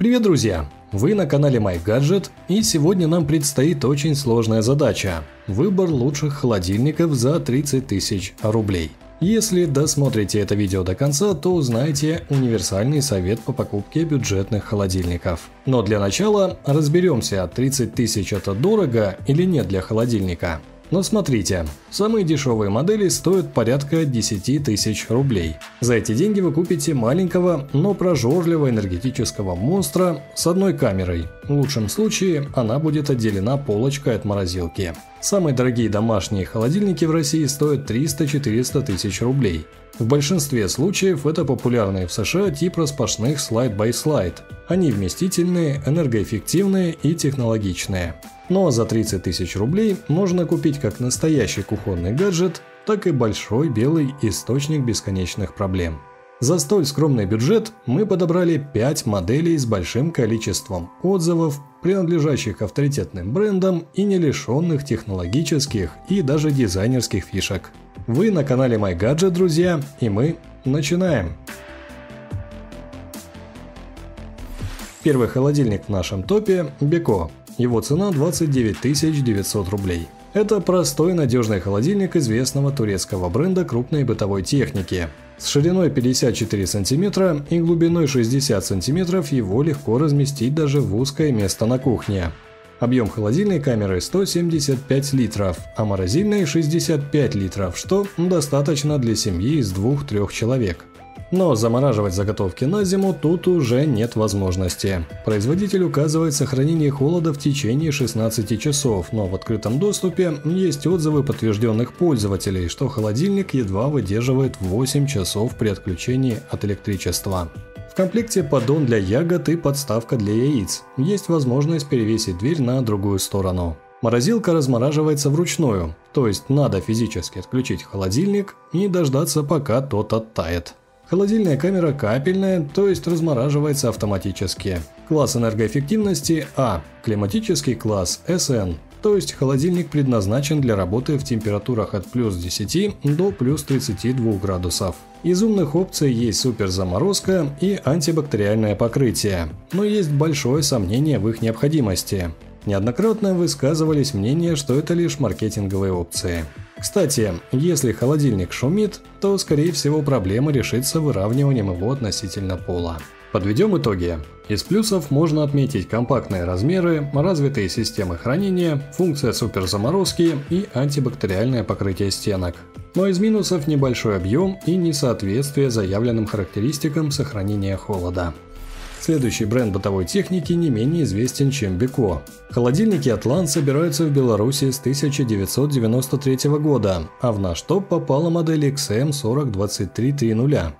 Привет, друзья! Вы на канале MyGadget, и сегодня нам предстоит очень сложная задача – выбор лучших холодильников за 30 тысяч рублей. Если досмотрите это видео до конца, то узнаете универсальный совет по покупке бюджетных холодильников. Но для начала разберемся, 30 тысяч это дорого или нет для холодильника. Но смотрите, самые дешевые модели стоят порядка 10 тысяч рублей. За эти деньги вы купите маленького, но прожорливого энергетического монстра с одной камерой. В лучшем случае она будет отделена полочкой от морозилки. Самые дорогие домашние холодильники в России стоят 300-400 тысяч рублей. В большинстве случаев это популярные в США тип распашных слайд-бай-слайд. Они вместительные, энергоэффективные и технологичные. Но за 30 тысяч рублей можно купить как настоящий кухонный гаджет, так и большой белый источник бесконечных проблем. За столь скромный бюджет мы подобрали 5 моделей с большим количеством отзывов, принадлежащих авторитетным брендам и не лишенных технологических и даже дизайнерских фишек. Вы на канале MyGadget, друзья, и мы начинаем! Первый холодильник в нашем топе – Беко. Его цена 29 900 рублей. Это простой надежный холодильник известного турецкого бренда крупной бытовой техники. С шириной 54 см и глубиной 60 см его легко разместить даже в узкое место на кухне. Объем холодильной камеры 175 литров, а морозильной 65 литров, что достаточно для семьи из 2-3 человек. Но замораживать заготовки на зиму тут уже нет возможности. Производитель указывает сохранение холода в течение 16 часов, но в открытом доступе есть отзывы подтвержденных пользователей, что холодильник едва выдерживает 8 часов при отключении от электричества. В комплекте поддон для ягод и подставка для яиц. Есть возможность перевесить дверь на другую сторону. Морозилка размораживается вручную, то есть надо физически отключить холодильник и дождаться пока тот оттает. Холодильная камера капельная, то есть размораживается автоматически. Класс энергоэффективности А. Климатический класс СН. То есть холодильник предназначен для работы в температурах от плюс 10 до плюс 32 градусов. Из умных опций есть суперзаморозка и антибактериальное покрытие, но есть большое сомнение в их необходимости. Неоднократно высказывались мнения, что это лишь маркетинговые опции. Кстати, если холодильник шумит, то скорее всего проблема решится выравниванием его относительно пола. Подведем итоги. Из плюсов можно отметить компактные размеры, развитые системы хранения, функция суперзаморозки и антибактериальное покрытие стенок. Но из минусов небольшой объем и несоответствие заявленным характеристикам сохранения холода. Следующий бренд бытовой техники не менее известен, чем Беко. Холодильники Атлант собираются в Беларуси с 1993 года, а в наш топ попала модель XM402330.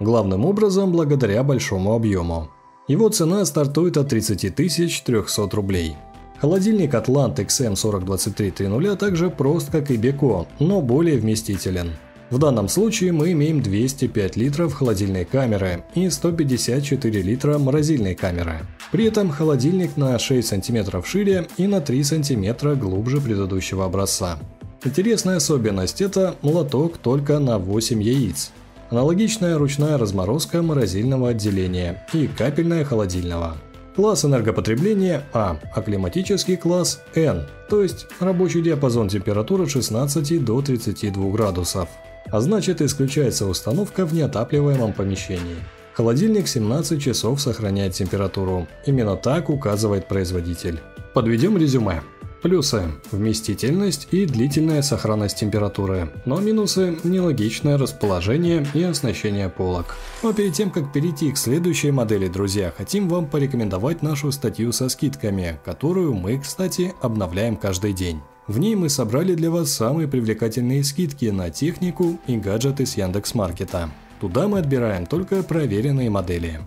Главным образом благодаря большому объему. Его цена стартует от 30 300 рублей. Холодильник Атлант XM402330 также прост, как и Беко, но более вместителен. В данном случае мы имеем 205 литров холодильной камеры и 154 литра морозильной камеры. При этом холодильник на 6 см шире и на 3 см глубже предыдущего образца. Интересная особенность – это молоток только на 8 яиц. Аналогичная ручная разморозка морозильного отделения и капельная холодильного. Класс энергопотребления А, а климатический класс N, то есть рабочий диапазон температуры 16 до 32 градусов а значит исключается установка в неотапливаемом помещении. Холодильник 17 часов сохраняет температуру. Именно так указывает производитель. Подведем резюме. Плюсы – вместительность и длительная сохранность температуры, но минусы – нелогичное расположение и оснащение полок. Но перед тем, как перейти к следующей модели, друзья, хотим вам порекомендовать нашу статью со скидками, которую мы, кстати, обновляем каждый день. В ней мы собрали для вас самые привлекательные скидки на технику и гаджеты с Яндекс.Маркета. Туда мы отбираем только проверенные модели.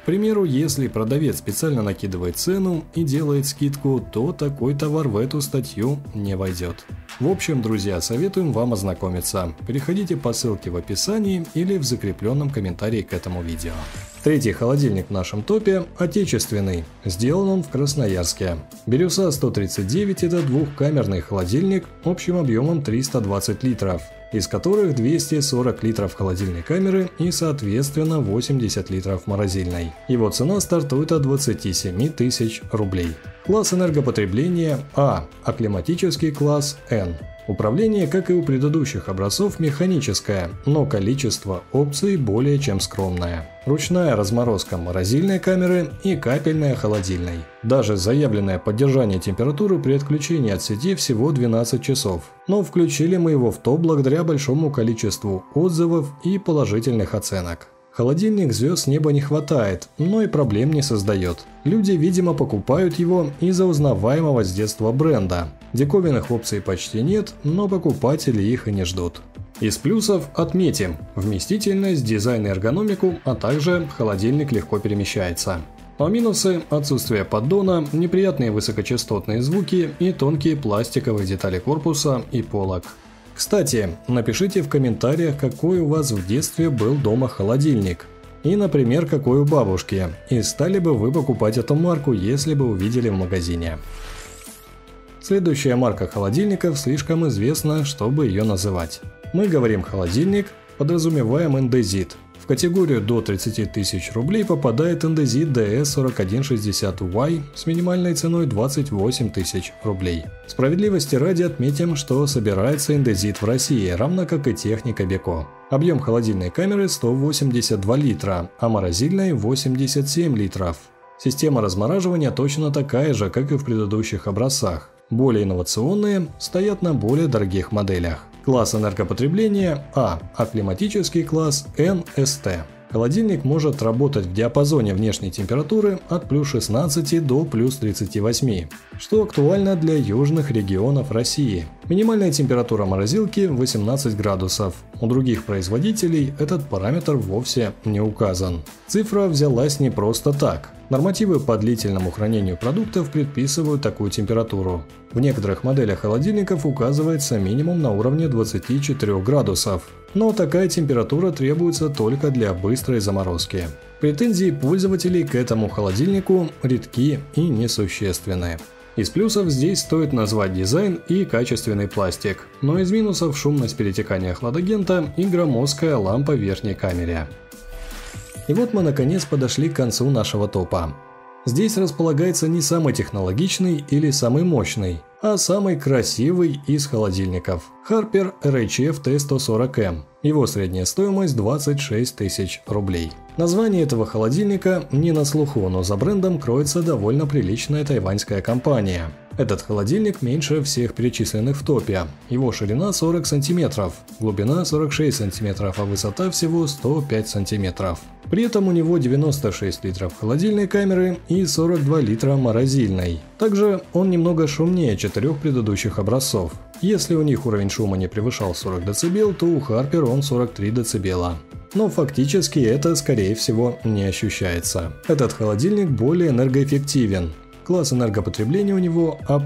К примеру, если продавец специально накидывает цену и делает скидку, то такой товар в эту статью не войдет. В общем, друзья, советуем вам ознакомиться. Переходите по ссылке в описании или в закрепленном комментарии к этому видео. Третий холодильник в нашем топе – отечественный. Сделан он в Красноярске. Бирюса 139 – это двухкамерный холодильник общим объемом 320 литров. из которых 240 литров холодильной камеры и, соответственно, 80 литров морозильной. Его цена стартует от 27 тысяч рублей. Класс энергопотребления А, а климатический класс N. Управление, как и у предыдущих образцов, механическое, но количество опций более чем скромное. Ручная разморозка морозильной камеры и капельная холодильной. Даже заявленное поддержание температуры при отключении от сети всего 12 часов. Но включили мы его в топ благодаря большому количеству отзывов и положительных оценок. Холодильник звезд неба не хватает, но и проблем не создает. Люди, видимо, покупают его из-за узнаваемого с детства бренда. Диковинных опций почти нет, но покупатели их и не ждут. Из плюсов отметим вместительность, дизайн и эргономику, а также холодильник легко перемещается. А минусы – отсутствие поддона, неприятные высокочастотные звуки и тонкие пластиковые детали корпуса и полок. Кстати, напишите в комментариях, какой у вас в детстве был дома холодильник. И, например, какой у бабушки. И стали бы вы покупать эту марку, если бы увидели в магазине. Следующая марка холодильников слишком известна, чтобы ее называть. Мы говорим холодильник, подразумеваем индезит – в категорию до 30 тысяч рублей попадает индезит DS4160Y с минимальной ценой 28 тысяч рублей. Справедливости ради отметим, что собирается индезит в России, равно как и техника Беко. Объем холодильной камеры 182 литра, а морозильной 87 литров. Система размораживания точно такая же, как и в предыдущих образцах. Более инновационные стоят на более дорогих моделях. Класс энергопотребления А, а климатический класс НСТ. Холодильник может работать в диапазоне внешней температуры от плюс 16 до плюс 38, что актуально для южных регионов России. Минимальная температура морозилки 18 градусов. У других производителей этот параметр вовсе не указан. Цифра взялась не просто так. Нормативы по длительному хранению продуктов предписывают такую температуру. В некоторых моделях холодильников указывается минимум на уровне 24 градусов, но такая температура требуется только для быстрой заморозки. Претензии пользователей к этому холодильнику редки и несущественны. Из плюсов здесь стоит назвать дизайн и качественный пластик, но из минусов шумность перетекания хладагента и громоздкая лампа в верхней камере. И вот мы наконец подошли к концу нашего топа. Здесь располагается не самый технологичный или самый мощный, а самый красивый из холодильников – Harper RHF T140M. Его средняя стоимость 26 тысяч рублей. Название этого холодильника не на слуху, но за брендом кроется довольно приличная тайваньская компания. Этот холодильник меньше всех перечисленных в топе. Его ширина 40 см, глубина 46 см, а высота всего 105 см. При этом у него 96 литров холодильной камеры и 42 литра морозильной. Также он немного шумнее четырех предыдущих образцов. Если у них уровень шума не превышал 40 дБ, то у Harper он 43 дБ. Но фактически это, скорее всего, не ощущается. Этот холодильник более энергоэффективен. Класс энергопотребления у него А+,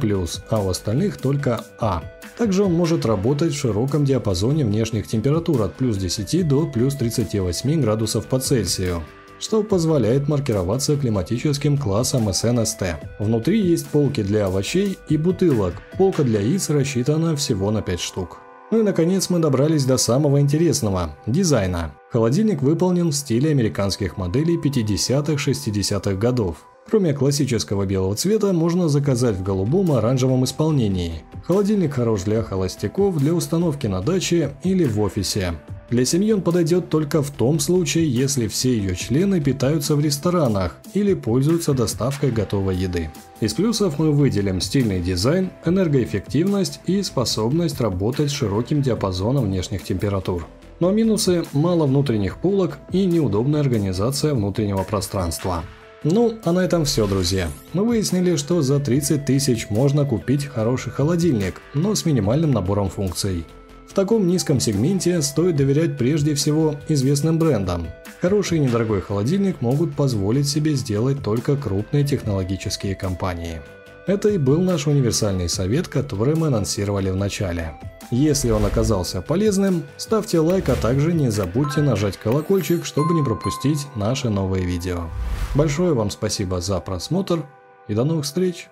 а у остальных только А. Также он может работать в широком диапазоне внешних температур от плюс 10 до плюс 38 градусов по Цельсию что позволяет маркироваться климатическим классом СНСТ. Внутри есть полки для овощей и бутылок, полка для яиц рассчитана всего на 5 штук. Ну и наконец мы добрались до самого интересного – дизайна. Холодильник выполнен в стиле американских моделей 50-60-х годов. Кроме классического белого цвета, можно заказать в голубом оранжевом исполнении. Холодильник хорош для холостяков, для установки на даче или в офисе. Для семьи он подойдет только в том случае, если все ее члены питаются в ресторанах или пользуются доставкой готовой еды. Из плюсов мы выделим стильный дизайн, энергоэффективность и способность работать с широким диапазоном внешних температур. Но минусы – мало внутренних полок и неудобная организация внутреннего пространства. Ну, а на этом все, друзья. Мы выяснили, что за 30 тысяч можно купить хороший холодильник, но с минимальным набором функций таком низком сегменте стоит доверять прежде всего известным брендам. Хороший и недорогой холодильник могут позволить себе сделать только крупные технологические компании. Это и был наш универсальный совет, который мы анонсировали в начале. Если он оказался полезным, ставьте лайк, а также не забудьте нажать колокольчик, чтобы не пропустить наши новые видео. Большое вам спасибо за просмотр и до новых встреч!